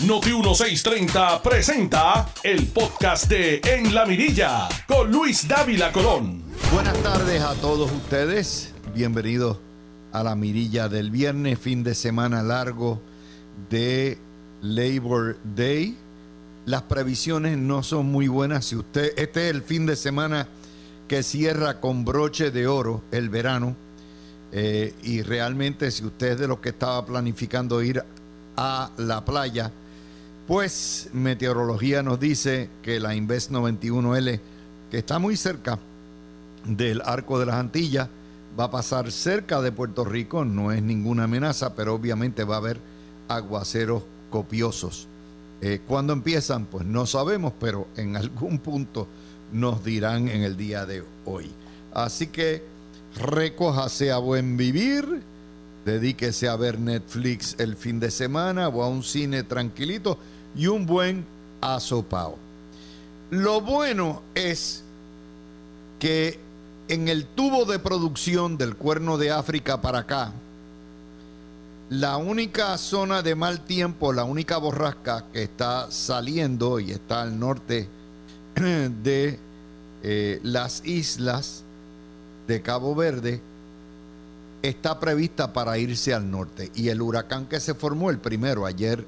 Noti 1630 presenta el podcast de En la Mirilla con Luis Dávila Colón. Buenas tardes a todos ustedes. Bienvenidos a la mirilla del viernes, fin de semana largo de Labor Day. Las previsiones no son muy buenas. Si usted, este es el fin de semana que cierra con broche de oro el verano. Eh, y realmente si usted es de los que estaba planificando ir a la playa, pues meteorología nos dice que la Inves 91L, que está muy cerca del arco de las Antillas, va a pasar cerca de Puerto Rico, no es ninguna amenaza, pero obviamente va a haber aguaceros copiosos. Eh, ¿Cuándo empiezan? Pues no sabemos, pero en algún punto nos dirán en el día de hoy. Así que recójase a buen vivir, dedíquese a ver Netflix el fin de semana o a un cine tranquilito y un buen asopao. Lo bueno es que en el tubo de producción del cuerno de África para acá, la única zona de mal tiempo, la única borrasca que está saliendo y está al norte de eh, las islas de Cabo Verde, está prevista para irse al norte. Y el huracán que se formó, el primero, ayer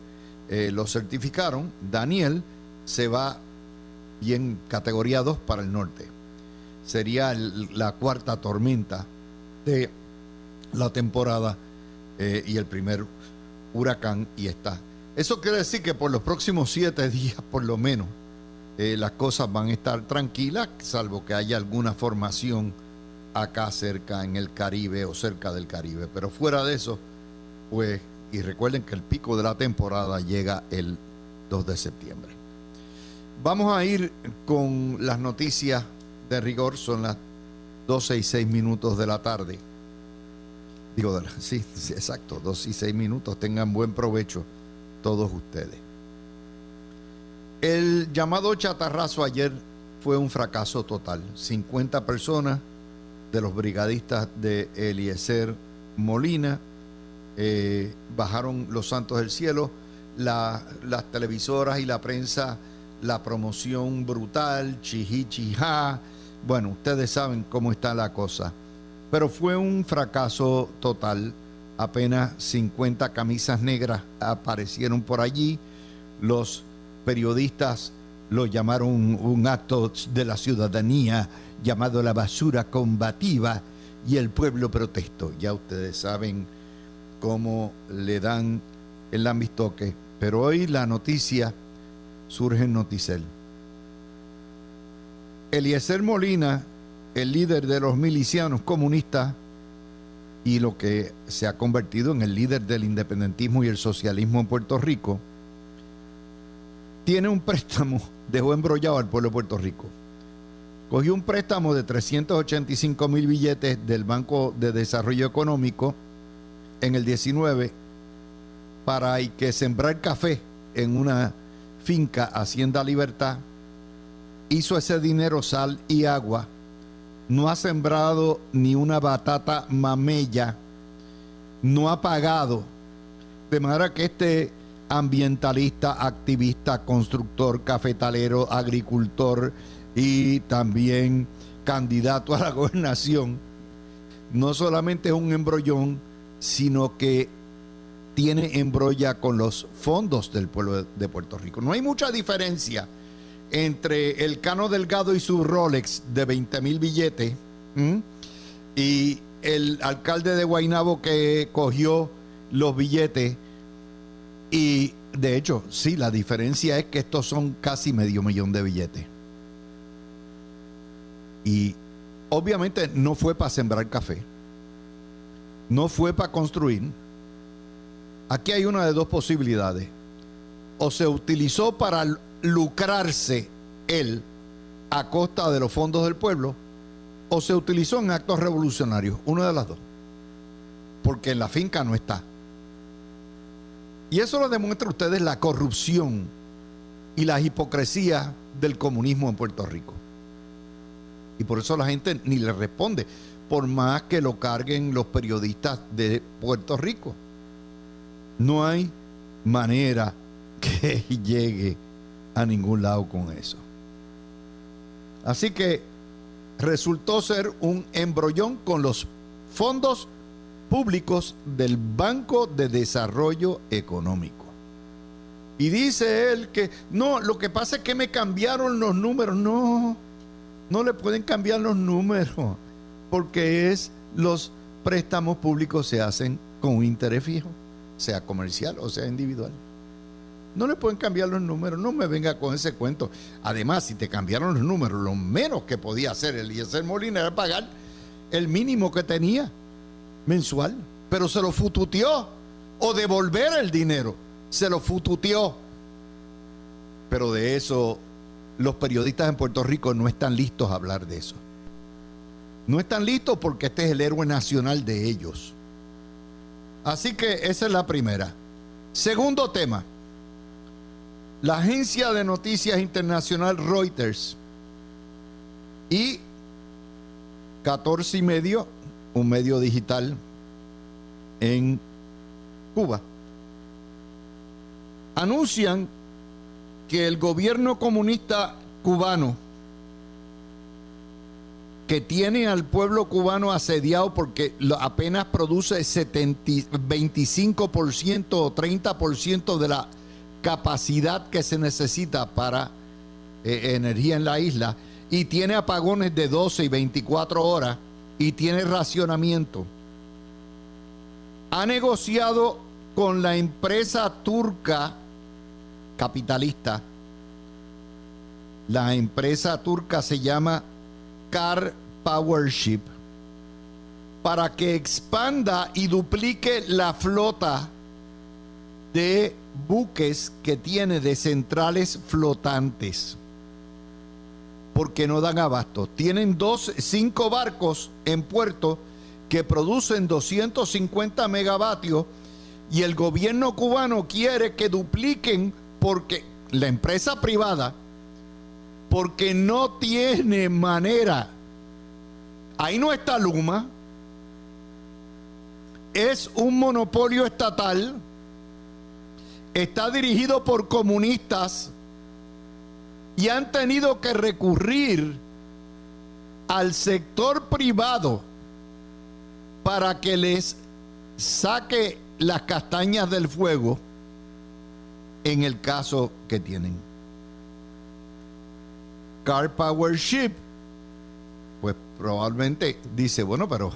eh, lo certificaron, Daniel, se va bien categoría 2 para el norte. Sería la cuarta tormenta de la temporada eh, y el primer huracán y está. Eso quiere decir que por los próximos siete días, por lo menos, eh, las cosas van a estar tranquilas, salvo que haya alguna formación acá cerca en el Caribe o cerca del Caribe. Pero fuera de eso, pues, y recuerden que el pico de la temporada llega el 2 de septiembre. Vamos a ir con las noticias de rigor, son las 12 y 6 minutos de la tarde. Digo, sí, sí, exacto, 2 y 6 minutos, tengan buen provecho todos ustedes. El llamado chatarrazo ayer fue un fracaso total. 50 personas de los brigadistas de Eliezer Molina eh, bajaron los santos del cielo. las televisoras y la prensa, la promoción brutal, chihichija. Bueno, ustedes saben cómo está la cosa. Pero fue un fracaso total. Apenas 50 camisas negras aparecieron por allí. Los periodistas lo llamaron un, acto de la ciudadanía llamado la basura combativa y el pueblo protestó. Ya ustedes saben cómo le dan el amistoque. Pero hoy la noticia surge en Noticel. Eliezer Molina, el líder de los milicianos comunistas y lo que se ha convertido en el líder del independentismo y el socialismo en Puerto Rico, tiene un préstamo, dejó embrollado al pueblo de Puerto Rico. Cogió un préstamo de 385 mil billetes del Banco de Desarrollo Económico en el 19 para hay que sembrar café en una finca Hacienda Libertad. Hizo ese dinero sal y agua. No ha sembrado ni una batata mamella. No ha pagado. De manera que este ambientalista, activista, constructor, cafetalero, agricultor y también candidato a la gobernación, no solamente es un embrollón, sino que tiene embrolla con los fondos del pueblo de Puerto Rico. No hay mucha diferencia entre el Cano Delgado y su Rolex de 20 mil billetes y el alcalde de Guainabo que cogió los billetes y de hecho, sí, la diferencia es que estos son casi medio millón de billetes. Y obviamente no fue para sembrar café, no fue para construir. Aquí hay una de dos posibilidades. O se utilizó para lucrarse él a costa de los fondos del pueblo, o se utilizó en actos revolucionarios, una de las dos. Porque en la finca no está. Y eso lo demuestra a ustedes la corrupción y la hipocresía del comunismo en Puerto Rico. Y por eso la gente ni le responde, por más que lo carguen los periodistas de Puerto Rico. No hay manera que llegue a ningún lado con eso. Así que resultó ser un embrollón con los fondos públicos del Banco de Desarrollo Económico. Y dice él que no, lo que pasa es que me cambiaron los números. No, no le pueden cambiar los números, porque es los préstamos públicos se hacen con un interés fijo, sea comercial o sea individual. No le pueden cambiar los números, no me venga con ese cuento. Además, si te cambiaron los números, lo menos que podía hacer el ISR Molina era pagar el mínimo que tenía mensual, pero se lo fututeó o devolver el dinero, se lo fututeó. Pero de eso los periodistas en Puerto Rico no están listos a hablar de eso. No están listos porque este es el héroe nacional de ellos. Así que esa es la primera. Segundo tema. La agencia de noticias internacional Reuters y 14 y medio, un medio digital en Cuba, anuncian que el gobierno comunista cubano que tiene al pueblo cubano asediado porque apenas produce 25% o 30% de la capacidad que se necesita para eh, energía en la isla y tiene apagones de 12 y 24 horas y tiene racionamiento. Ha negociado con la empresa turca capitalista. La empresa turca se llama Car Powership para que expanda y duplique la flota de buques que tiene de centrales flotantes. Porque no dan abasto. Tienen dos, cinco barcos en puerto que producen 250 megavatios y el gobierno cubano quiere que dupliquen porque la empresa privada, porque no tiene manera. Ahí no está Luma. Es un monopolio estatal está dirigido por comunistas y han tenido que recurrir al sector privado para que les saque las castañas del fuego en el caso que tienen. Car Power Ship, pues probablemente dice, bueno, pero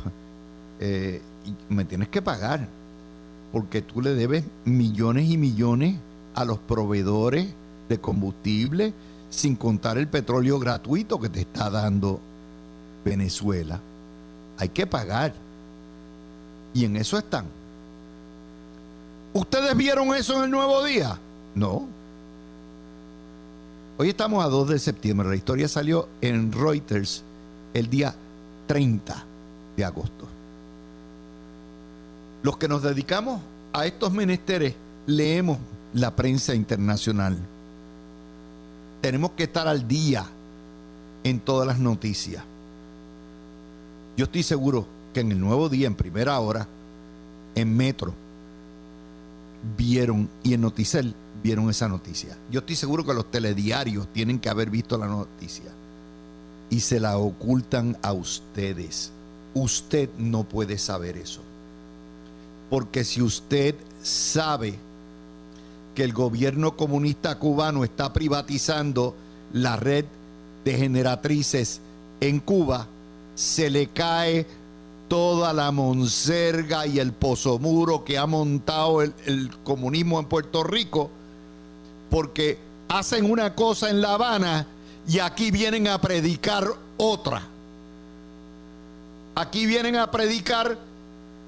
eh, me tienes que pagar porque tú le debes millones y millones a los proveedores de combustible, sin contar el petróleo gratuito que te está dando Venezuela. Hay que pagar. Y en eso están. ¿Ustedes vieron eso en el nuevo día? No. Hoy estamos a 2 de septiembre. La historia salió en Reuters el día 30 de agosto. Los que nos dedicamos a estos menesteres leemos la prensa internacional. Tenemos que estar al día en todas las noticias. Yo estoy seguro que en el nuevo día, en primera hora, en Metro, vieron y en Noticel vieron esa noticia. Yo estoy seguro que los telediarios tienen que haber visto la noticia y se la ocultan a ustedes. Usted no puede saber eso. Porque si usted sabe que el gobierno comunista cubano está privatizando la red de generatrices en Cuba, se le cae toda la monserga y el pozomuro que ha montado el, el, comunismo en Puerto Rico, porque hacen una cosa en La Habana y aquí vienen a predicar otra. Aquí vienen a predicar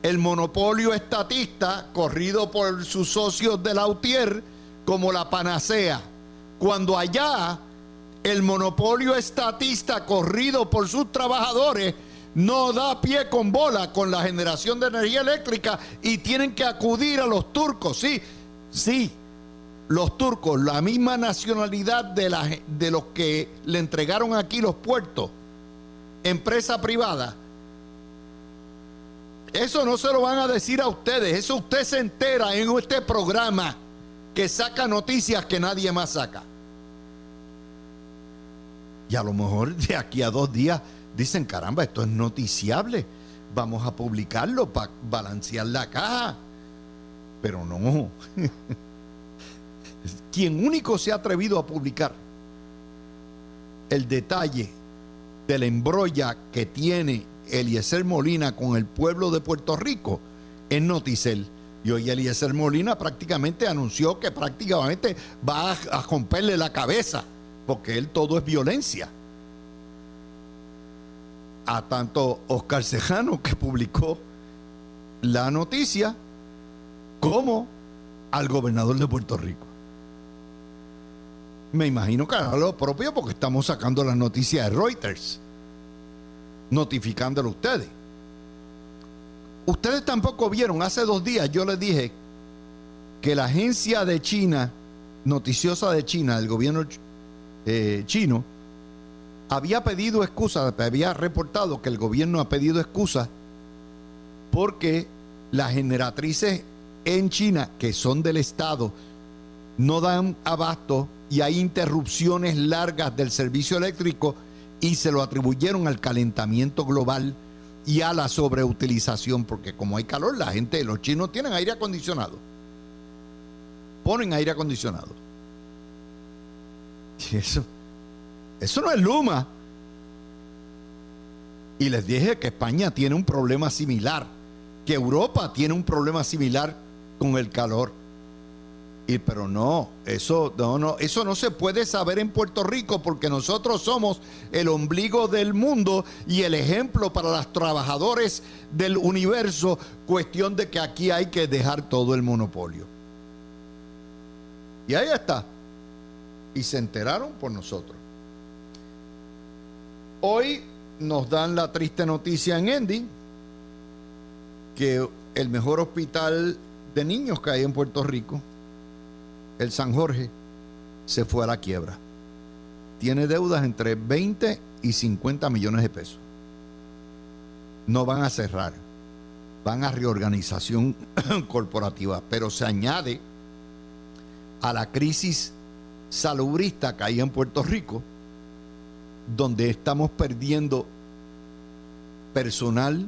el monopolio estatista corrido por sus socios de Lautier como la panacea, cuando allá el monopolio estatista corrido por sus trabajadores no da pie con bola con la generación de energía eléctrica y tienen que acudir a los turcos. Sí, sí, los turcos, la misma nacionalidad de, los que le entregaron aquí los puertos, empresa privada, eso no se lo van a decir a ustedes, eso usted se entera en este programa que saca noticias que nadie más saca. Y a lo mejor de aquí a dos días dicen, caramba, esto es noticiable. Vamos a publicarlo para balancear la caja. Pero no. Quien único se ha atrevido a publicar el detalle de la embrolla que tiene Eliezer Molina con el pueblo de Puerto Rico es Noticel. Y hoy Eliezer Molina prácticamente anunció que prácticamente va a, romperle la cabeza, porque él todo es violencia. A tanto Oscar Cejano, que publicó la noticia, como al gobernador de Puerto Rico. Me imagino que hará lo propio porque estamos sacando las noticias de Reuters, notificándolo a ustedes. Ustedes tampoco vieron, hace dos días yo les dije que la agencia de China, noticiosa de China, del gobierno eh, chino, había pedido excusa, había reportado que el gobierno ha pedido excusa porque las generatrices en China, que son del Estado, no dan abasto y hay interrupciones largas del servicio eléctrico y se lo atribuyeron al calentamiento global y a la sobreutilización, porque como hay calor, la gente, los chinos tienen aire acondicionado. Ponen aire acondicionado. Y eso, eso no es Luma. Y les dije que España tiene un problema similar, que Europa tiene un problema similar con el calor. Y pero no, eso no, no, eso no se puede saber en Puerto Rico porque nosotros somos el ombligo del mundo y el ejemplo para los trabajadores del universo, cuestión de que aquí hay que dejar todo el monopolio. Y ahí está. Y se enteraron por nosotros. Hoy nos dan la triste noticia en Endy que el mejor hospital de niños que hay en Puerto Rico el San Jorge se fue a la quiebra. Tiene deudas entre 20 y 50 millones de pesos. No van a cerrar, van a reorganización corporativa, pero se añade a la crisis salubrista que hay en Puerto Rico, donde estamos perdiendo personal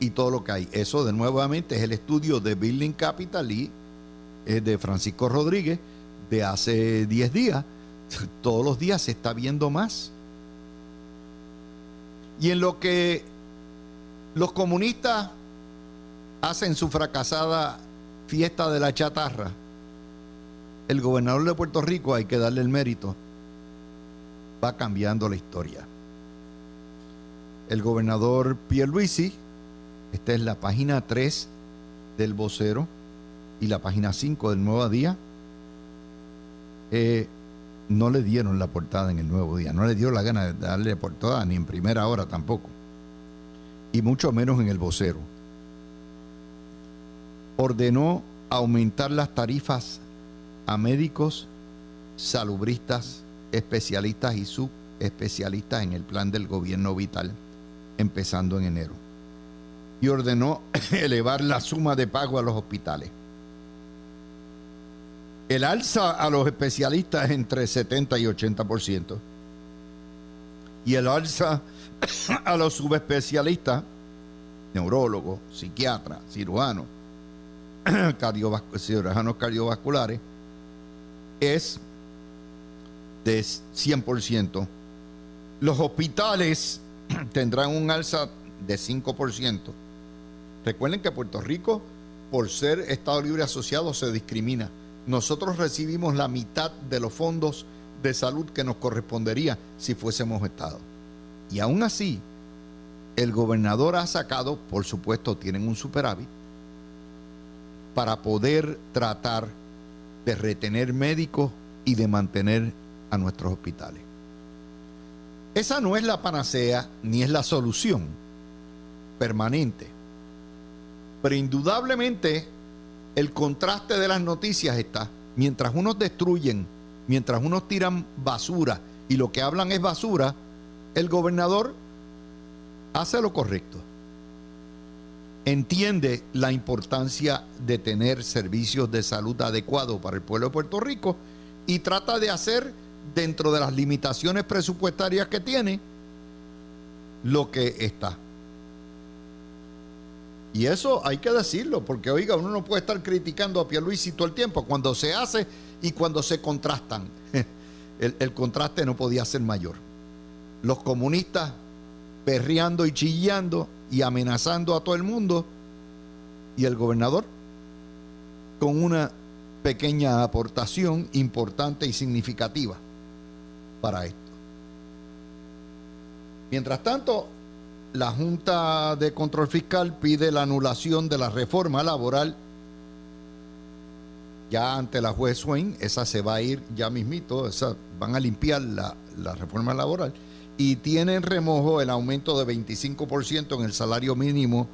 y todo lo que hay. Eso de nuevamente es el estudio de Building Capital y de Francisco Rodríguez de hace 10 días. Todos los días se está viendo más. Y en lo que los comunistas hacen su fracasada fiesta de la chatarra, el gobernador de Puerto Rico, hay que darle el mérito, va cambiando la historia. El gobernador Pierluisi, esta es la página 3 del vocero, y la página 5 del Nuevo Día, eh, no le dieron la portada en el Nuevo Día, no le dio la gana de darle portada ni en primera hora tampoco, y mucho menos en el vocero. Ordenó aumentar las tarifas a médicos, salubristas, especialistas y subespecialistas en el plan del gobierno vital, empezando en enero. Y ordenó elevar la suma de pago a los hospitales. El alza a los especialistas es entre 70 y 80%. Y el alza a los subespecialistas, neurólogos, psiquiatras, cirujanos, cirujanos cardiovasculares, es de 100%. Los hospitales tendrán un alza de 5%. Recuerden que Puerto Rico, por ser Estado Libre Asociado, se discrimina nosotros recibimos la mitad de los fondos de salud que nos correspondería si fuésemos Estado. Y aún así, el gobernador ha sacado, por supuesto, tienen un superávit, para poder tratar de retener médicos y de mantener a nuestros hospitales. Esa no es la panacea ni es la solución permanente, pero indudablemente el contraste de las noticias está, mientras unos destruyen, mientras unos tiran basura y lo que hablan es basura, el gobernador hace lo correcto. entiende la importancia de tener servicios de salud adecuados para el pueblo de Puerto Rico y trata de hacer dentro de las limitaciones presupuestarias que tiene lo que está. Y eso hay que decirlo, porque oiga, uno no puede estar criticando a Pierluisi todo el tiempo, cuando se hace y cuando se contrastan. El, contraste no podía ser mayor. Los comunistas perreando y chillando y amenazando a todo el mundo y el gobernador con una pequeña aportación importante y significativa para esto. Mientras tanto, la Junta de Control Fiscal pide la anulación de la reforma laboral ya ante la juez Swain, esa se va a ir ya mismito, esa, van a limpiar la, la reforma laboral y tienen remojo el aumento de 25% en el salario mínimo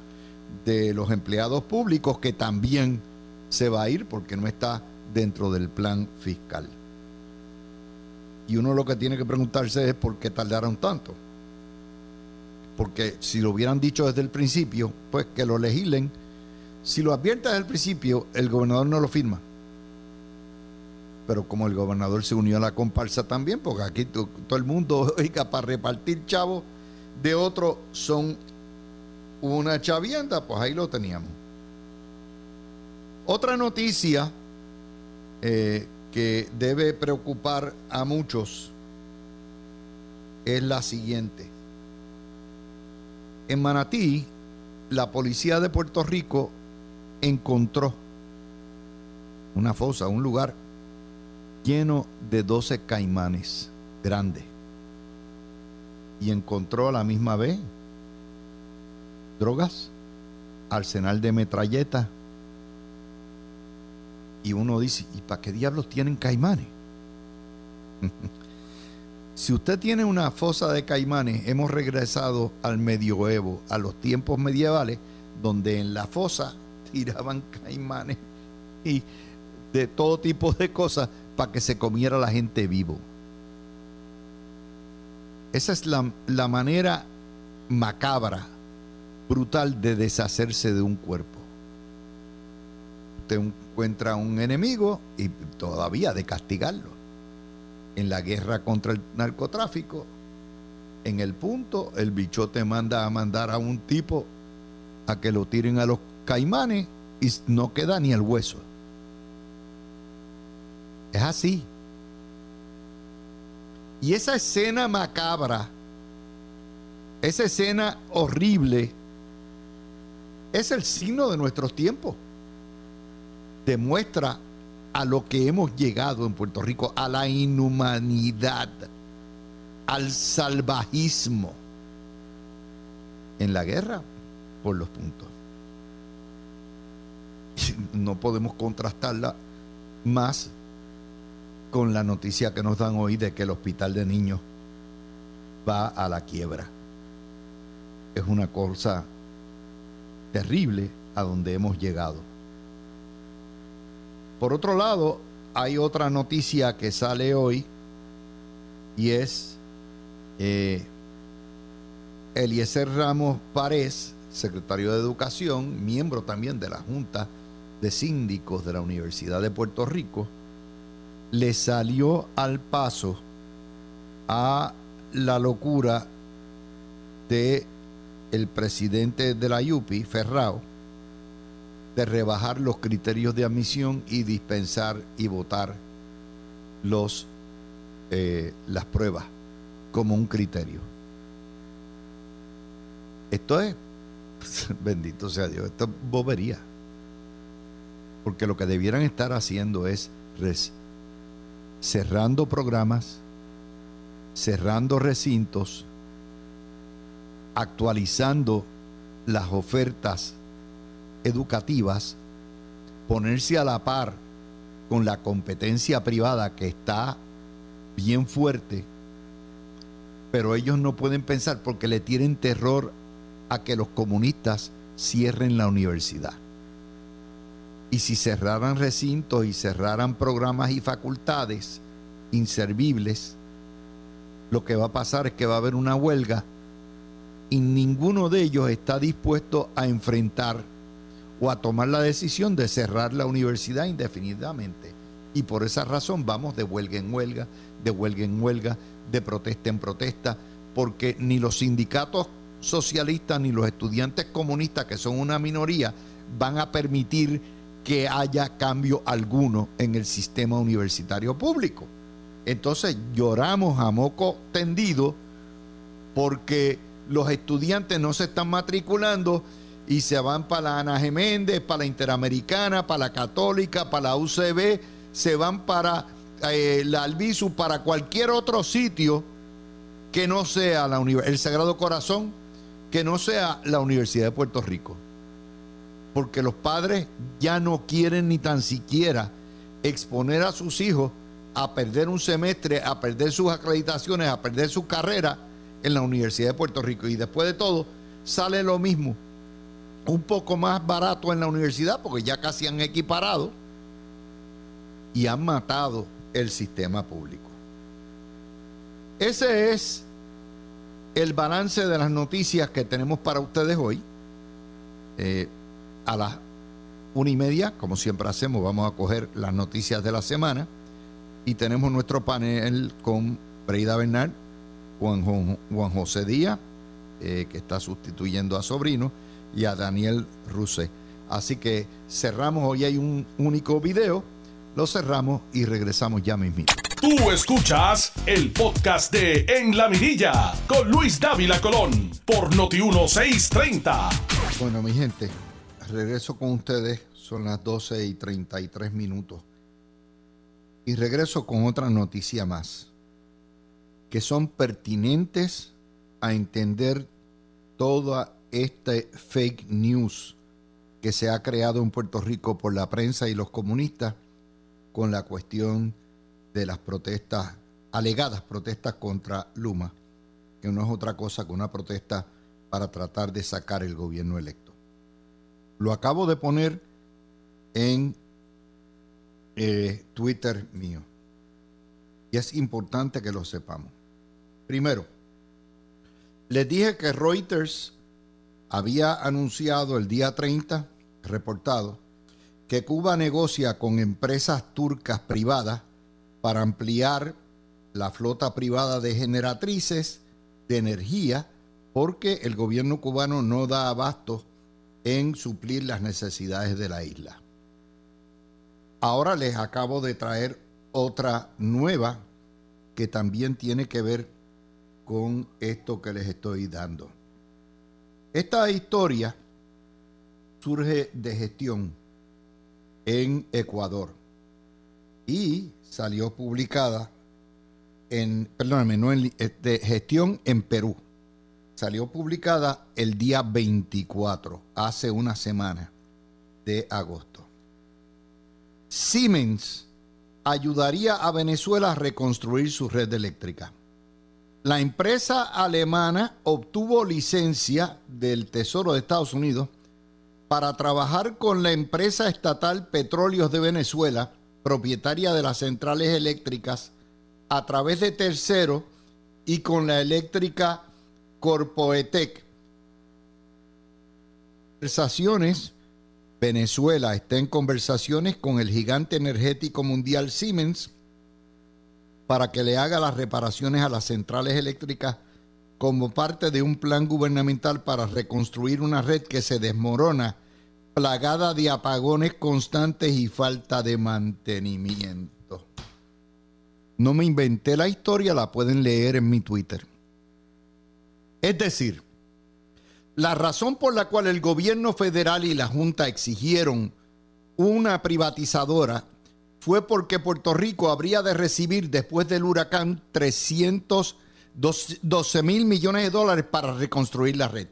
de los empleados públicos que también se va a ir porque no está dentro del plan fiscal. Y uno lo que tiene que preguntarse es por qué tardaron tanto. Porque si lo hubieran dicho desde el principio, pues que lo legislen. Si lo advierte desde el principio, el gobernador no lo firma. Pero como el gobernador se unió a la comparsa también, porque aquí todo el mundo, oiga, para repartir chavos de otro son una chavienda, pues ahí lo teníamos. Otra noticia eh, que debe preocupar a muchos es la siguiente. En Manatí, la policía de Puerto Rico encontró una fosa, un lugar lleno de 12 caimanes grandes. Y encontró a la misma vez drogas, arsenal de metralleta. Y uno dice, ¿y para qué diablos tienen caimanes? si usted tiene una fosa de caimanes, hemos regresado al medioevo, a los tiempos medievales, donde en la fosa tiraban caimanes y de todo tipo de cosas para que se comiera la gente vivo. Esa es la, la manera macabra, brutal de deshacerse de un cuerpo. Usted encuentra un enemigo y todavía de castigarlo. En la guerra contra el narcotráfico, en el punto, el bichote manda a mandar a un tipo a que lo tiren a los caimanes y no queda ni el hueso. Es así. Y esa escena macabra, esa escena horrible, es el signo de nuestros tiempos. Demuestra a lo que hemos llegado en Puerto Rico, a la inhumanidad, al salvajismo. En la guerra, por los puntos. No podemos contrastarla más con la noticia que nos dan hoy de que el hospital de niños va a la quiebra. Es una cosa terrible a donde hemos llegado. Por otro lado, hay otra noticia que sale hoy y es eh, Eliezer Ramos Párez, secretario de Educación, miembro también de la Junta de Síndicos de la Universidad de Puerto Rico, le salió al paso a la locura de el presidente de la UPI, Ferrao, de rebajar los criterios de admisión y dispensar y votar los, eh, las pruebas como un criterio. Esto es, bendito sea Dios, esto es bobería. Porque lo que debieran estar haciendo es cerrando programas, cerrando recintos, actualizando las ofertas educativas, ponerse a la par con la competencia privada que está bien fuerte, pero ellos no pueden pensar porque le tienen terror a que los comunistas cierren la universidad. Y si cerraran recintos y cerraran programas y facultades inservibles, lo que va a pasar es que va a haber una huelga y ninguno de ellos está dispuesto a enfrentar o a tomar la decisión de cerrar la universidad indefinidamente. Y por esa razón vamos de huelga en huelga, de huelga en huelga, de protesta en protesta, porque ni los sindicatos socialistas ni los estudiantes comunistas, que son una minoría, van a permitir que haya cambio alguno en el sistema universitario público. Entonces lloramos a moco tendido porque los estudiantes no se están matriculando y se van para la Ana Geméndez, para la Interamericana, para la Católica, para la UCB, se van para eh, la Albizu, para cualquier otro sitio que no sea la el Sagrado Corazón, que no sea la Universidad de Puerto Rico. Porque los padres ya no quieren ni tan siquiera exponer a sus hijos a perder un semestre, a perder sus acreditaciones, a perder su carrera en la Universidad de Puerto Rico. Y después de todo, sale lo mismo, un poco más barato en la universidad, porque ya casi han equiparado y han matado el sistema público. Ese es el balance de las noticias que tenemos para ustedes hoy. Eh, a las una y media, como siempre hacemos, vamos a coger las noticias de la semana y tenemos nuestro panel con Breida Bernal, Juan, José Díaz, eh, que está sustituyendo a Sobrino, y a Daniel Rusé. Así que cerramos, hoy hay un único video, lo cerramos y regresamos ya mismo. Tú escuchas el podcast de En la Mirilla con Luis Dávila Colón por Noti 1630. Bueno, mi gente, regreso con ustedes, son las 12 y 33 minutos. Y regreso con otra noticia más, que son pertinentes a entender toda este fake news que se ha creado en Puerto Rico por la prensa y los comunistas con la cuestión de las protestas, alegadas protestas contra Luma, que no es otra cosa que una protesta para tratar de sacar el gobierno electo. Lo acabo de poner en eh, Twitter mío. Y es importante que lo sepamos. Primero, les dije que Reuters había anunciado el día 30, reportado, que Cuba negocia con empresas turcas privadas para ampliar la flota privada de generatrices de energía porque el gobierno cubano no da abasto en suplir las necesidades de la isla. Ahora les acabo de traer otra nueva que también tiene que ver con esto que les estoy dando. Esta historia surge de gestión en Ecuador y salió publicada en, perdóname, no en, de gestión en Perú. Salió publicada el día 24, hace una semana de agosto. Siemens ayudaría a Venezuela a reconstruir su red eléctrica. La empresa alemana obtuvo licencia del Tesoro de Estados Unidos para trabajar con la empresa estatal Petróleos de Venezuela, propietaria de las centrales eléctricas, a través de tercero y con la eléctrica Corpoetec. Conversaciones Venezuela está en conversaciones con el gigante energético mundial Siemens para que le haga las reparaciones a las centrales eléctricas como parte de un plan gubernamental para reconstruir una red que se desmorona, plagada de apagones constantes y falta de mantenimiento. No me inventé la historia, la pueden leer en mi Twitter. Es decir, la razón por la cual el gobierno federal y la Junta exigieron una privatizadora fue porque Puerto Rico habría de recibir después del huracán 312 mil millones de dólares para reconstruir la red.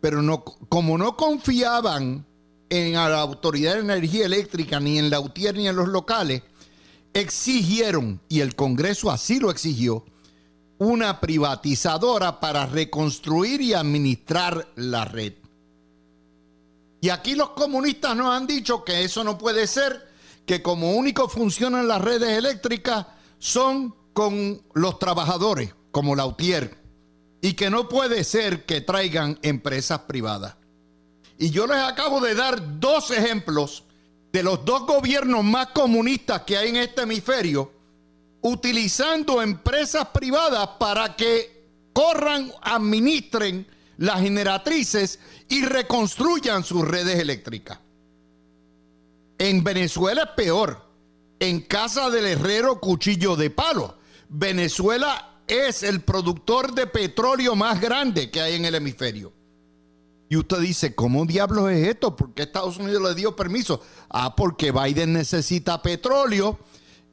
Pero no, como no confiaban en la Autoridad de Energía Eléctrica, ni en la UTIER, ni en los locales, exigieron, y el Congreso así lo exigió, una privatizadora para reconstruir y administrar la red. Y aquí los comunistas nos han dicho que eso no puede ser, que como único funcionan las redes eléctricas son con los trabajadores, como la UTIER, y que no puede ser que traigan empresas privadas. Y yo les acabo de dar dos ejemplos de los dos gobiernos más comunistas que hay en este hemisferio, utilizando empresas privadas para que corran, administren las generatrices y reconstruyan sus redes eléctricas. En Venezuela es peor. En casa del herrero cuchillo de palo. Venezuela es el productor de petróleo más grande que hay en el hemisferio. Y usted dice, ¿cómo diablos es esto? ¿Por qué Estados Unidos le dio permiso? Ah, porque Biden necesita petróleo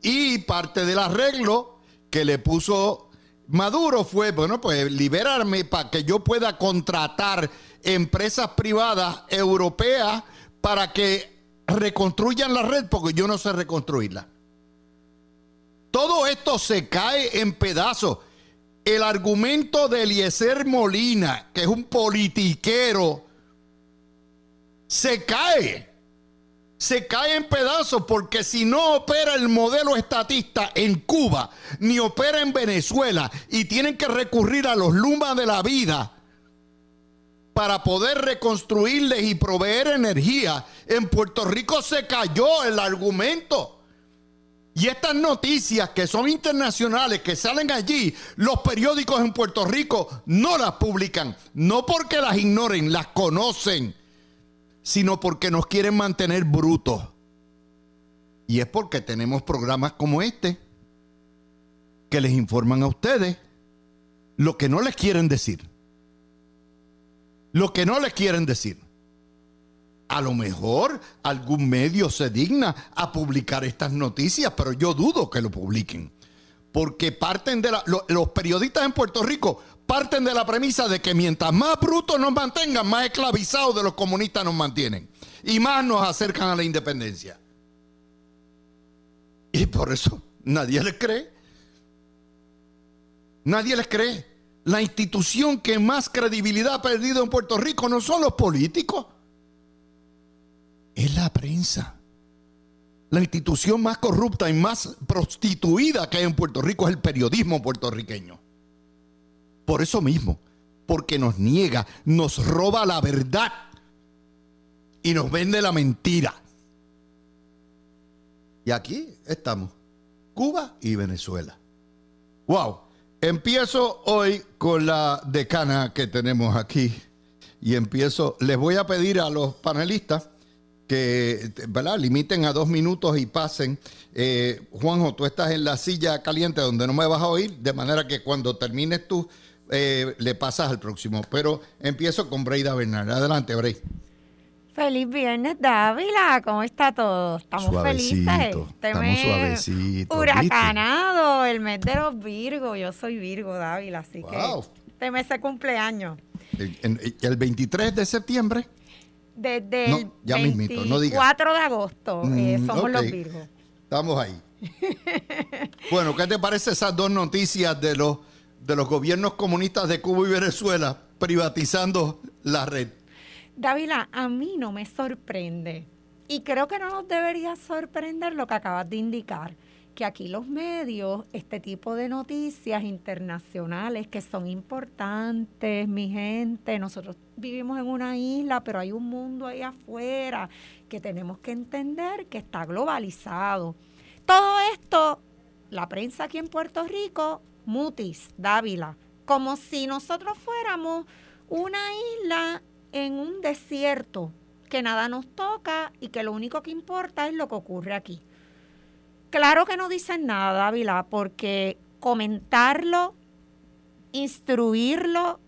y parte del arreglo que le puso Maduro fue, bueno, pues liberarme para que yo pueda contratar empresas privadas europeas para que reconstruyan la red, porque yo no sé reconstruirla. Todo esto se cae en pedazos. El argumento de Eliezer Molina, que es un politiquero, se cae. Se cae en pedazos porque si no opera el modelo estatista en Cuba, ni opera en Venezuela, y tienen que recurrir a los lumas de la vida para poder reconstruirles y proveer energía, en Puerto Rico se cayó el argumento. Y estas noticias que son internacionales, que salen allí, los periódicos en Puerto Rico no las publican. No porque las ignoren, las conocen, sino porque nos quieren mantener brutos. Y es porque tenemos programas como este que les informan a ustedes lo que no les quieren decir. Lo que no les quieren decir. A lo mejor algún medio se digna a publicar estas noticias, pero yo dudo que lo publiquen. Porque parten de los periodistas en Puerto Rico parten de la premisa de que mientras más brutos nos mantengan, más esclavizados de los comunistas nos mantienen. Y más nos acercan a la independencia. Y por eso nadie les cree. Nadie les cree. La institución que más credibilidad ha perdido en Puerto Rico no son los políticos es la prensa. La institución más corrupta y más prostituida que hay en Puerto Rico es el periodismo puertorriqueño. Por eso mismo, porque nos niega, nos roba la verdad y nos vende la mentira. Y aquí estamos, Cuba y Venezuela. Wow, empiezo hoy con la decana que tenemos aquí y empiezo, les voy a pedir a los panelistas que ¿verdad? limiten a dos minutos y pasen. Eh, Juanjo, tú estás en la silla caliente donde no me vas a oír, de manera que cuando termines tú eh, le pasas al próximo. Pero empiezo con Breida Bernal. Adelante, Brey. Feliz viernes, Dávila. ¿Cómo está todo? Estamos felices. estamos suavecitos. Huracanado, el mes de los Virgos. Yo soy Virgo, Dávila, así que este mes es cumpleaños. El, el 23 de septiembre desde el 24 de agosto eh, mm, somos los Virgos. Estamos ahí. bueno, ¿qué te parece esas dos noticias de los, de los gobiernos comunistas de Cuba y Venezuela privatizando la red? Dávila, a mí no me sorprende. Y creo que no nos debería sorprender lo que acabas de indicar que aquí los medios, este tipo de noticias internacionales que son importantes, mi gente, nosotros vivimos en una isla, pero hay un mundo ahí afuera que tenemos que entender que está globalizado. Todo esto, la prensa aquí en Puerto Rico, mutis, Dávila, como si nosotros fuéramos una isla en un desierto, que nada nos toca y que lo único que importa es lo que ocurre aquí. Claro que no dicen nada, Ávila, porque comentarlo, instruirlo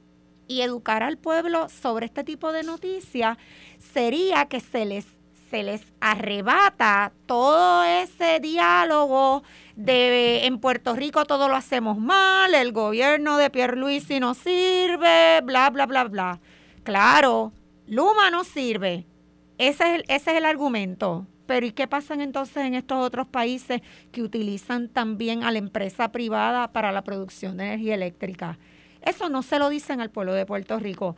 y educar al pueblo sobre este tipo de noticias sería que se les se les arrebata todo ese diálogo de en Puerto Rico todo lo hacemos mal, el gobierno de Pierluisi no sirve, bla bla bla bla. Claro, Luma no sirve. Ese es ese es el argumento. Pero ¿y qué pasa entonces en estos otros países que utilizan también a la empresa privada para la producción de energía eléctrica? Eso no se lo dicen al pueblo de Puerto Rico.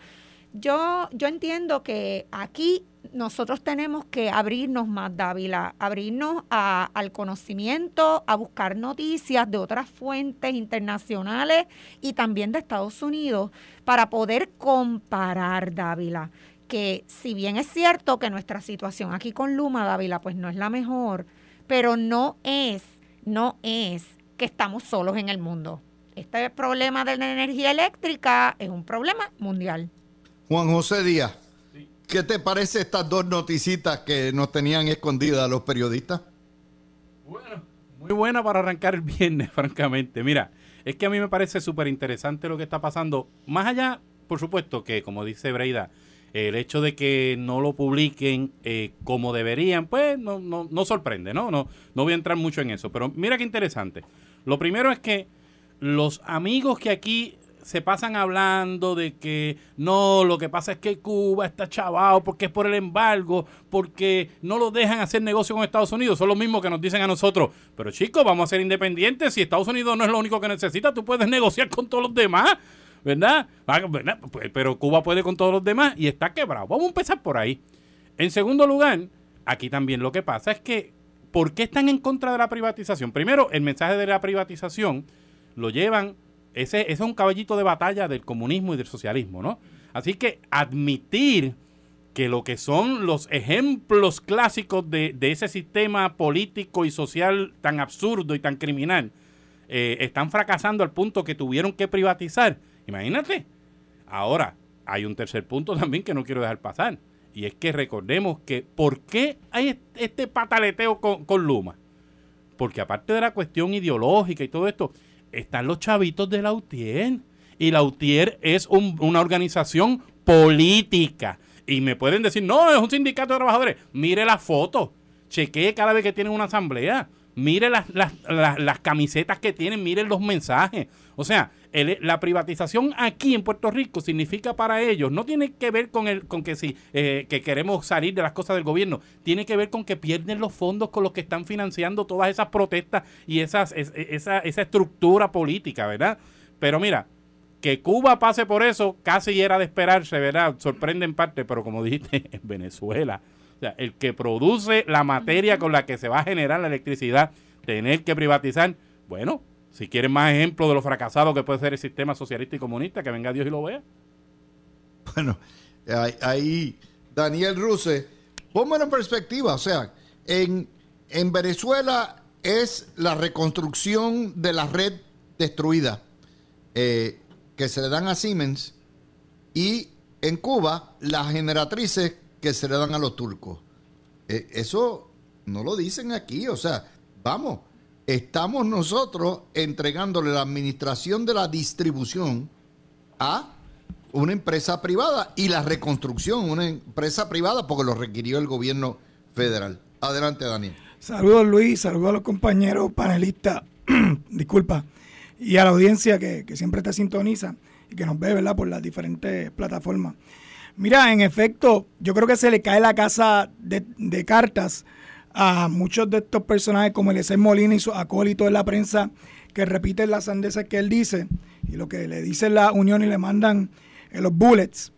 Yo, yo entiendo que aquí nosotros tenemos que abrirnos más, Dávila, abrirnos al conocimiento, a buscar noticias de otras fuentes internacionales y también de Estados Unidos para poder comparar, Dávila. Que si bien es cierto que nuestra situación aquí con Luma, Dávila, pues no es la mejor, pero no es, no es que estamos solos en el mundo. Este problema de la energía eléctrica es un problema mundial. Juan José Díaz. ¿Qué te parece estas dos noticitas que nos tenían escondidas los periodistas? Bueno, muy buena para arrancar el viernes, francamente. Mira, es que a mí me parece súper interesante lo que está pasando. Más allá, por supuesto, que como dice Breida, el hecho de que no lo publiquen eh, como deberían, pues no, no, no sorprende, ¿no? ¿no? No voy a entrar mucho en eso. Pero mira qué interesante. Lo primero es que los amigos que aquí se pasan hablando de que no, lo que pasa es que Cuba está chavado porque es por el embargo, porque no lo dejan hacer negocio con Estados Unidos. Son los mismos que nos dicen a nosotros, pero chicos, vamos a ser independientes. Si Estados Unidos no es lo único que necesita, tú puedes negociar con todos los demás. ¿Verdad? Ah, pues, pero Cuba puede con todos los demás y está quebrado. Vamos a empezar por ahí. En segundo lugar, aquí también lo que pasa es que, ¿por qué están en contra de la privatización? Primero, el mensaje de la privatización lo llevan ese, es un caballito de batalla del comunismo y del socialismo, ¿no? Así que admitir que lo que son los ejemplos clásicos de, ese sistema político y social tan absurdo y tan criminal eh, están fracasando al punto que tuvieron que privatizar. Imagínate. Ahora, hay un tercer punto también que no quiero dejar pasar. Y es que recordemos que ¿por qué hay este pataleteo con, con Luma? Porque aparte de la cuestión ideológica y todo esto, están los chavitos de la UTIER. Y la UTIER es una organización política. Y me pueden decir, no, es un sindicato de trabajadores. Mire la foto. Chequee cada vez que tienen una asamblea. Mire las, las, las camisetas que tienen, mire los mensajes. O sea, la privatización aquí en Puerto Rico significa para ellos, no tiene que ver con, el, con que si eh, que queremos salir de las cosas del gobierno, tiene que ver con que pierden los fondos con los que están financiando todas esas protestas y esas, esa, esa estructura política, ¿verdad? Pero mira, que Cuba pase por eso casi era de esperarse, ¿verdad? Sorprende en parte, pero como dijiste, en Venezuela, o sea, el que produce la materia con la que se va a generar la electricidad, tener que privatizar, bueno, si quieren más ejemplos de lo fracasado que puede ser el sistema socialista y comunista, que venga Dios y lo vea. Bueno, ahí, Daniel Ruse, pónmelo en perspectiva. O sea, en, en Venezuela es la reconstrucción de la red destruida eh, que se le dan a Siemens y en Cuba las generatrices que se le dan a los turcos. Eh, eso no lo dicen aquí, o sea, vamos, estamos nosotros entregándole la administración de la distribución a una empresa privada y la reconstrucción, una empresa privada porque lo requirió el gobierno federal. Adelante, Daniel. Saludos, Luis, saludos a los compañeros panelistas, disculpa, y a la audiencia que, siempre te sintoniza y que nos ve, ¿verdad?, por las diferentes plataformas. Mira, en efecto, yo creo que se le cae la casa de, de cartas a muchos de estos personajes como Eliezer Molina y su acólito en la prensa que repiten las sandeces que él dice y lo que le dice la Unión y le mandan en los bullets.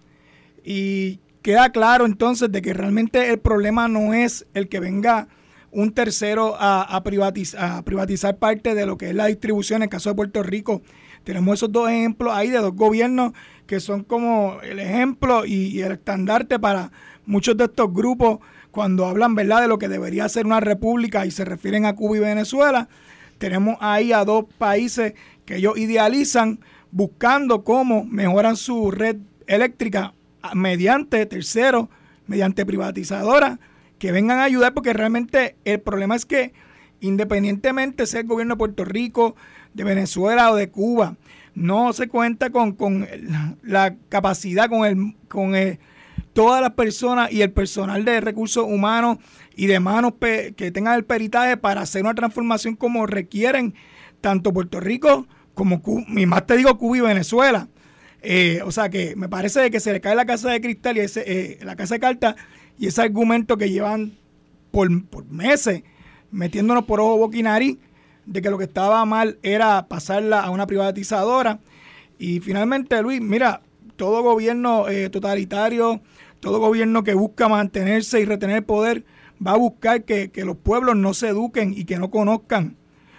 Y queda claro entonces de que realmente el problema no es el que venga un tercero a, privatizar parte de lo que es la distribución. En el caso de Puerto Rico, tenemos esos dos ejemplos ahí de dos gobiernos que son como el ejemplo y el estandarte para muchos de estos grupos cuando hablan ¿verdad? de lo que debería ser una república y se refieren a Cuba y Venezuela, tenemos ahí a dos países que ellos idealizan buscando cómo mejoran su red eléctrica mediante terceros, mediante privatizadoras, que vengan a ayudar porque realmente el problema es que independientemente sea el gobierno de Puerto Rico, de Venezuela o de Cuba, no se cuenta con, con la capacidad, con el, con todas las personas y el personal de recursos humanos y de manos que tengan el peritaje para hacer una transformación como requieren tanto Puerto Rico como Cuba, y más te digo Cuba y Venezuela. Eh, o sea que me parece que se le cae la casa de cristal y ese, eh, la casa de cartas y ese argumento que llevan por, meses metiéndonos por ojo boquinari de que lo que estaba mal era pasarla a una privatizadora. Y finalmente, Luis, mira, todo gobierno eh, totalitario, todo gobierno que busca mantenerse y retener poder, va a buscar que, los pueblos no se eduquen y que no conozcan.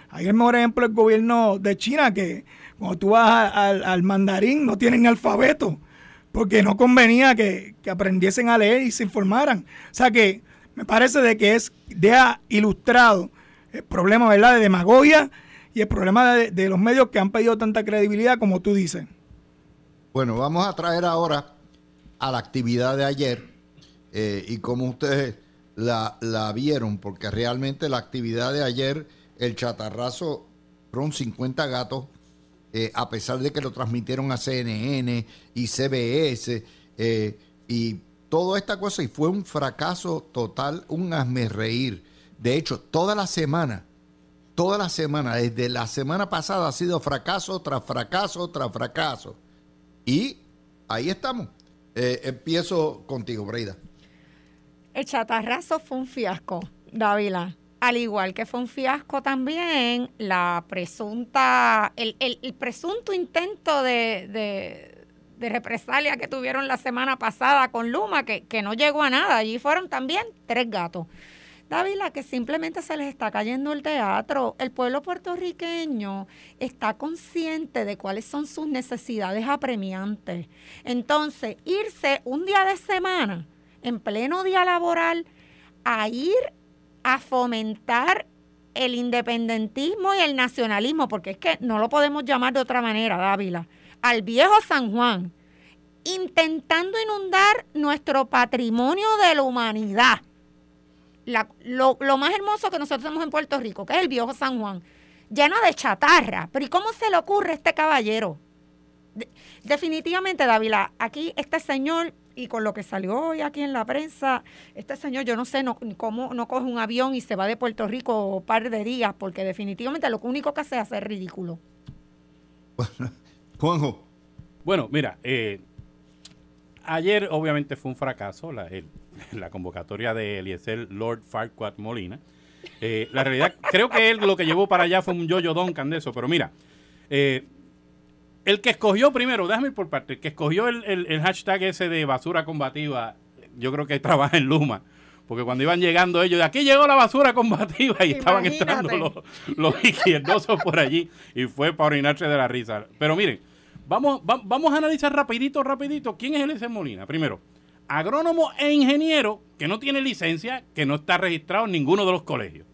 Hay el mejor ejemplo el gobierno de China, que cuando tú vas al mandarín no tienen alfabeto, porque no convenía que, aprendiesen a leer y se informaran. O sea que me parece de que es, deja ilustrado el problema ¿verdad? de demagogia y el problema de, los medios que han pedido tanta credibilidad como tú dices. Bueno, vamos a traer ahora a la actividad de ayer eh, y cómo ustedes la, la, vieron, porque realmente la actividad de ayer, el chatarrazo, fueron 50 gatos, eh, a pesar de que lo transmitieron a CNN y CBS eh, y toda esta cosa, y fue un fracaso total, un hazme reír. De hecho, toda la semana toda la semana, desde la semana pasada ha sido fracaso tras fracaso tras fracaso. Y ahí estamos. Eh, empiezo contigo, Breida. El chatarrazo fue un fiasco, Dávila. Al igual que fue un fiasco también la presunta, el, presunto intento de, represalia que tuvieron la semana pasada con Luma, que, que no llegó a nada. Allí fueron también tres gatos. Dávila, que simplemente se les está cayendo el teatro. El pueblo puertorriqueño está consciente de cuáles son sus necesidades apremiantes. Entonces, irse un día de semana, en pleno día laboral, a ir a fomentar el independentismo y el nacionalismo, porque es que no lo podemos llamar de otra manera, Dávila, al viejo San Juan, intentando inundar nuestro patrimonio de la humanidad lo, más hermoso que nosotros tenemos en Puerto Rico, que es el viejo San Juan, lleno de chatarra. Pero ¿y cómo se le ocurre a este caballero? definitivamente, Dávila, aquí este señor, y con lo que salió hoy aquí en la prensa, este señor, yo no sé no, cómo no coge un avión y se va de Puerto Rico un par de días, porque definitivamente lo único que hace es hacer ridículo. Juanjo. Bueno, mira, eh, ayer obviamente fue un fracaso la, el, la convocatoria de Eliezer Lord Farquaad Molina. Eh, la realidad, creo que él lo que llevó para allá fue un yo-yo Duncan de eso, pero mira, eh, el que escogió primero, déjame ir por parte, el que escogió el, hashtag ese de basura combativa, yo creo que trabaja en Luma. Porque cuando iban llegando ellos, de aquí llegó la basura combativa y estaban entrando los, los izquierdosos por allí y fue para orinarse de la risa. Pero miren, vamos, vamos a analizar rapidito, rapidito, quién es Eliezer Molina. Primero, agrónomo e ingeniero que no tiene licencia, que no está registrado en ninguno de los colegios.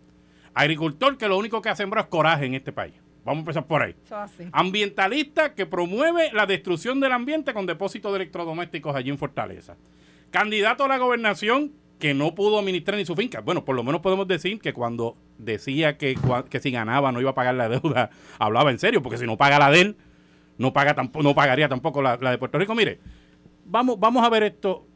Agricultor que lo único que ha sembrado es coraje en este país. Vamos a empezar por ahí. Ambientalista que promueve la destrucción del ambiente con depósitos de electrodomésticos allí en Fortaleza. Candidato a la gobernación que no pudo administrar ni su finca. Bueno, por lo menos podemos decir que cuando decía que, que si ganaba no iba a pagar la deuda, hablaba en serio, porque si no paga la de él, no, paga tampoco, no pagaría tampoco la, la de Puerto Rico. Mire, vamos, vamos a ver esto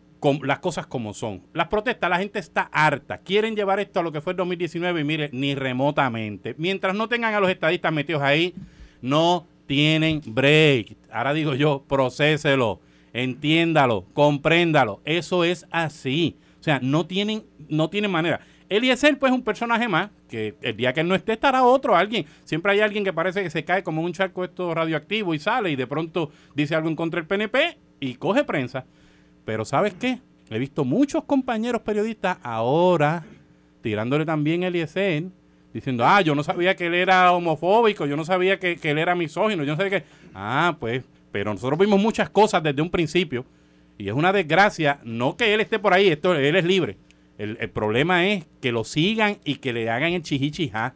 las cosas como son. Las protestas, la gente está harta. Quieren llevar esto a lo que fue el 2019 y mire, ni remotamente. Mientras no tengan a los estadistas metidos ahí, no tienen break. Ahora digo yo, procéselo, entiéndalo, compréndalo. Eso es así. O sea, no tienen, no tienen manera. Eliezer, pues, es un personaje más, que el día que él no esté estará otro, alguien. Siempre hay alguien que parece que se cae como un charco esto radioactivo y sale y de pronto dice algo en contra del PNP y coge prensa. Pero ¿sabes qué? He visto muchos compañeros periodistas ahora tirándole también el ISN, diciendo, ah, yo no sabía que él era homofóbico, yo no sabía que, él era misógino, yo no sabía que... Ah, pues, pero nosotros vimos muchas cosas desde un principio y es una desgracia, no que él esté por ahí, esto, él es libre. El, problema es que lo sigan y que le hagan el chihichijá,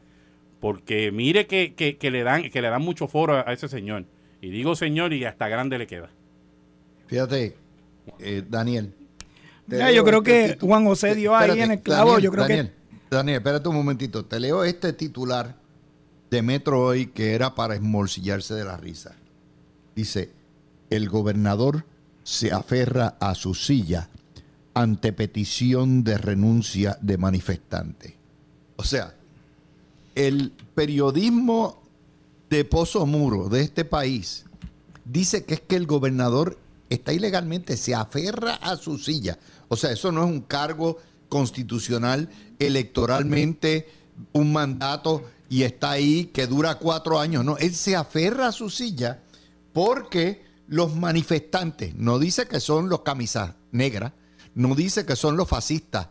porque mire que, que, le dan, que le dan mucho foro a ese señor. Y digo señor y hasta grande le queda. Fíjate, eh, Daniel. yo creo este que Juan José dio ahí en el clavo. yo creo Daniel, que... Daniel, espérate un momentito. Te leo este titular de Metro hoy que era para esmolcillarse de la risa. Dice, el gobernador se aferra a su silla ante petición de renuncia de manifestante. O sea, el periodismo de Pozo Muro de este país dice que es que el gobernador está ilegalmente, se aferra a su silla. O sea, eso no es un cargo constitucional, electoralmente, un mandato y está ahí que dura cuatro años. No, él se aferra a su silla porque los manifestantes, no dice que son los camisas negras, no dice que son los fascistas,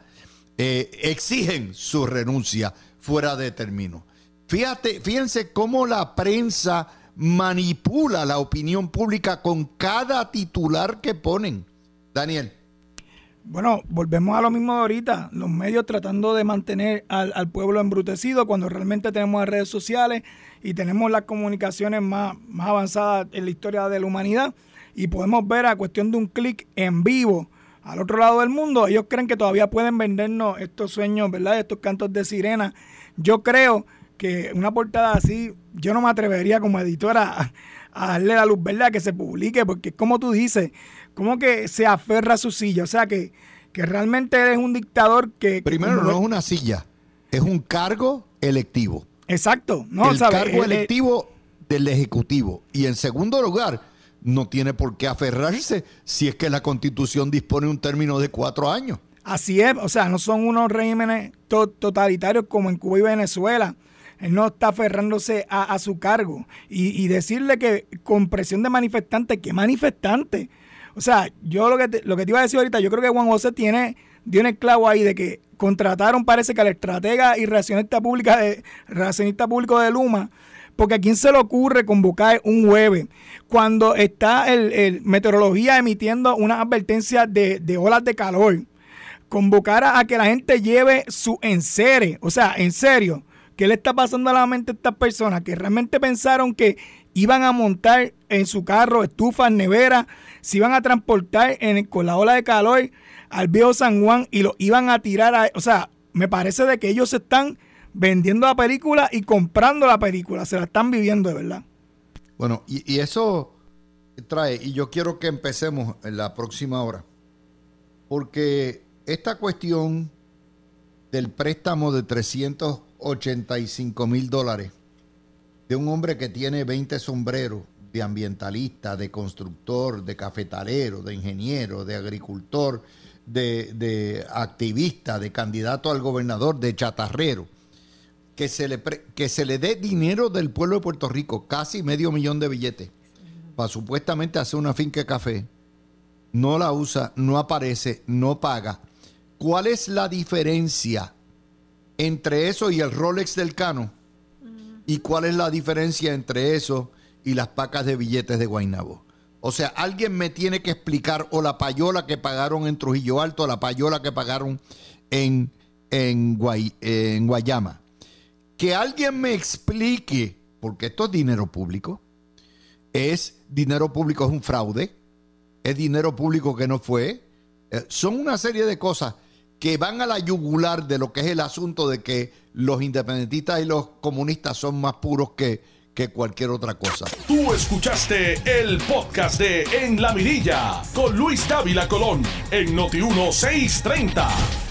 eh, exigen su renuncia fuera de término. Fíjate, fíjense cómo la prensa manipula la opinión pública con cada titular que ponen. Daniel. Bueno, volvemos a lo mismo de ahorita, los medios tratando de mantener al, al, pueblo embrutecido cuando realmente tenemos las redes sociales y tenemos las comunicaciones más, más avanzadas en la historia de la humanidad y podemos ver a cuestión de un clic en vivo al otro lado del mundo, ellos creen que todavía pueden vendernos estos sueños, ¿verdad? Estos cantos de sirena. Yo creo que una portada así, yo no me atrevería como editora a, darle la luz verde a que se publique, porque como tú dices, como que se aferra a su silla, o sea que, que realmente eres un dictador que... Primero, no es una silla, es un cargo electivo. Exacto, ¿no? El cargo electivo del Ejecutivo. Y en segundo lugar, no tiene por qué aferrarse si es que la Constitución dispone un término de cuatro años. Así es, o sea, no son unos regímenes totalitarios como en Cuba y Venezuela. Él no está aferrándose a, su cargo. Y, decirle que con presión de manifestante, ¿qué manifestante? O sea, yo lo que, te, lo que te iba a decir ahorita, yo creo que Juan José tiene, dio el clavo ahí de que contrataron, parece que al estratega y relacionista pública de, relacionista público de Luma, porque a quién se le ocurre convocar un jueves cuando está el, meteorología emitiendo una advertencia de, olas de calor. Convocar a, que la gente lleve su enseres, o sea, en serio, ¿Qué le está pasando a la mente a estas personas que realmente pensaron que iban a montar en su carro estufas, neveras, se iban a transportar con la ola de calor al viejo San Juan y lo iban a tirar a... O sea, me parece de que ellos se están vendiendo la película y comprando la película, se la están viviendo de verdad. Bueno, y, y eso trae, y yo quiero que empecemos en la próxima hora, porque esta cuestión del préstamo de 300 85 mil dólares de un hombre que tiene 20 sombreros de ambientalista, de constructor, de cafetalero, de ingeniero, de agricultor, de, activista, de candidato al gobernador, de chatarrero, que se, le que se le dé dinero del pueblo de Puerto Rico, casi medio millón de billetes, para supuestamente hacer una finca de café, no la usa, no aparece, no paga. ¿Cuál es la diferencia entre eso y el Rolex del Cano? ¿Y cuál es la diferencia entre eso y las pacas de billetes de Guaynabo? O sea, alguien me tiene que explicar o la payola que pagaron en Trujillo Alto, o la payola que pagaron en, en, en Guayama. Que alguien me explique, porque esto es dinero público, es dinero público, es un fraude, es dinero público que no fue. Eh, son una serie de cosas que van a la yugular de lo que es el asunto de que los independentistas y los comunistas son más puros que, que cualquier otra cosa. Tú escuchaste el podcast de En la Mirilla con Luis Dávila Colón en Noti 1630.